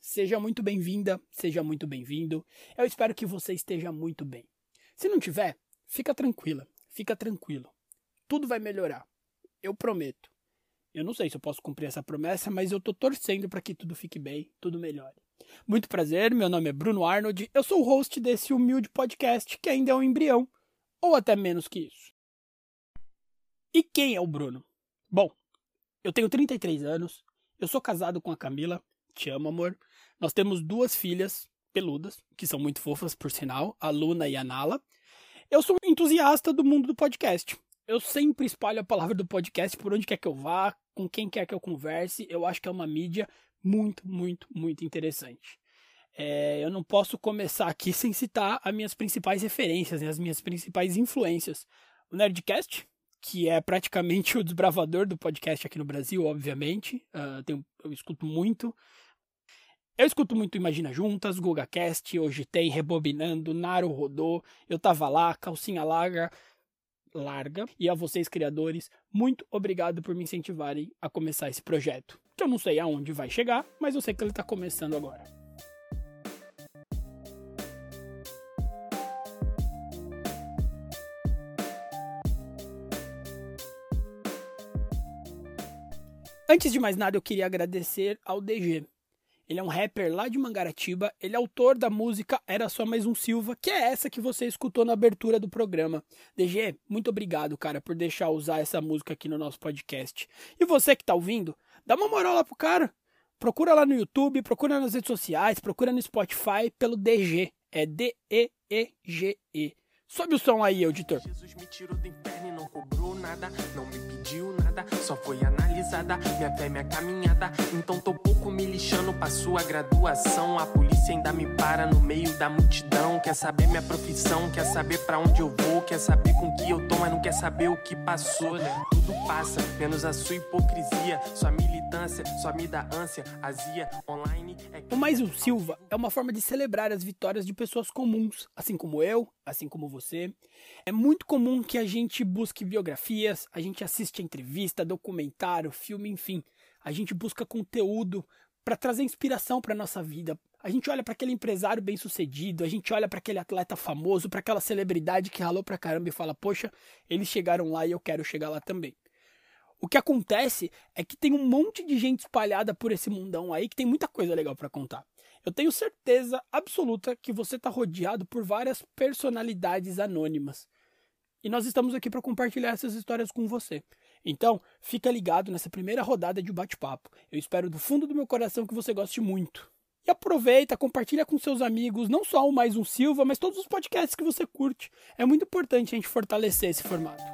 Seja muito bem-vinda, seja muito bem-vindo. Eu espero que você esteja muito bem. Se não tiver, fica tranquila, fica tranquilo. Tudo vai melhorar. Eu prometo. Eu não sei se eu posso cumprir essa promessa, mas eu tô torcendo para que tudo fique bem, tudo melhore. Muito prazer, meu nome é Bruno Arnold, eu sou o host desse humilde podcast que ainda é um embrião, ou até menos que isso. E quem é o Bruno? Bom, eu tenho 33 anos, eu sou casado com a Camila, te amo, amor. Nós temos duas filhas peludas, que são muito fofas, por sinal, a Luna e a Nala. Eu sou entusiasta do mundo do podcast. Eu sempre espalho a palavra do podcast por onde quer que eu vá, com quem quer que eu converse. Eu acho que é uma mídia muito, muito, muito interessante. É, eu não posso começar aqui sem citar as minhas principais referências, né, as minhas principais influências. O Nerdcast, que é praticamente o desbravador do podcast aqui no Brasil, obviamente. Uh, tenho, eu escuto muito. Eu escuto muito Imagina Juntas, GugaCast, hoje tem Rebobinando, Naro Rodô, Eu Tava Lá, Calcinha Larga, larga. E a vocês, criadores, muito obrigado por me incentivarem a começar esse projeto. Que eu não sei aonde vai chegar, mas eu sei que ele está começando agora. Antes de mais nada, eu queria agradecer ao DG. Ele é um rapper lá de Mangaratiba. Ele é autor da música Era Só Mais Um Silva, que é essa que você escutou na abertura do programa. DG, muito obrigado, cara, por deixar usar essa música aqui no nosso podcast. E você que tá ouvindo, dá uma moral lá pro cara. Procura lá no YouTube, procura nas redes sociais, procura no Spotify pelo DG. É D-E-E-G-E. -E. Sobe o som aí, editor. Jesus me tirou do inferno e não cobrou nada, não me pediu nada, só foi analisada minha fé, minha caminhada. Então tô pouco me lixando pra sua graduação. A polícia ainda me para no meio da multidão. Quer saber minha profissão, quer saber pra onde eu vou, quer saber com que eu tô, mas não quer saber o que passou, né? Tudo passa, menos a sua hipocrisia, sua militância, só me dá ânsia, azia, online. É... O Mais um Silva é uma forma de celebrar as vitórias de pessoas comuns, assim como eu, assim como você. É muito comum que a gente busque biografias, a gente assiste entrevista, documentário, filme, enfim. A gente busca conteúdo para trazer inspiração para nossa vida. A gente olha para aquele empresário bem-sucedido, a gente olha para aquele atleta famoso, para aquela celebridade que ralou pra caramba e fala: "Poxa, eles chegaram lá e eu quero chegar lá também". O que acontece é que tem um monte de gente espalhada por esse mundão aí que tem muita coisa legal para contar. Eu tenho certeza absoluta que você está rodeado por várias personalidades anônimas. E nós estamos aqui para compartilhar essas histórias com você. Então, fica ligado nessa primeira rodada de bate-papo. Eu espero do fundo do meu coração que você goste muito. E aproveita, compartilha com seus amigos, não só o Mais Um Silva, mas todos os podcasts que você curte. É muito importante a gente fortalecer esse formato.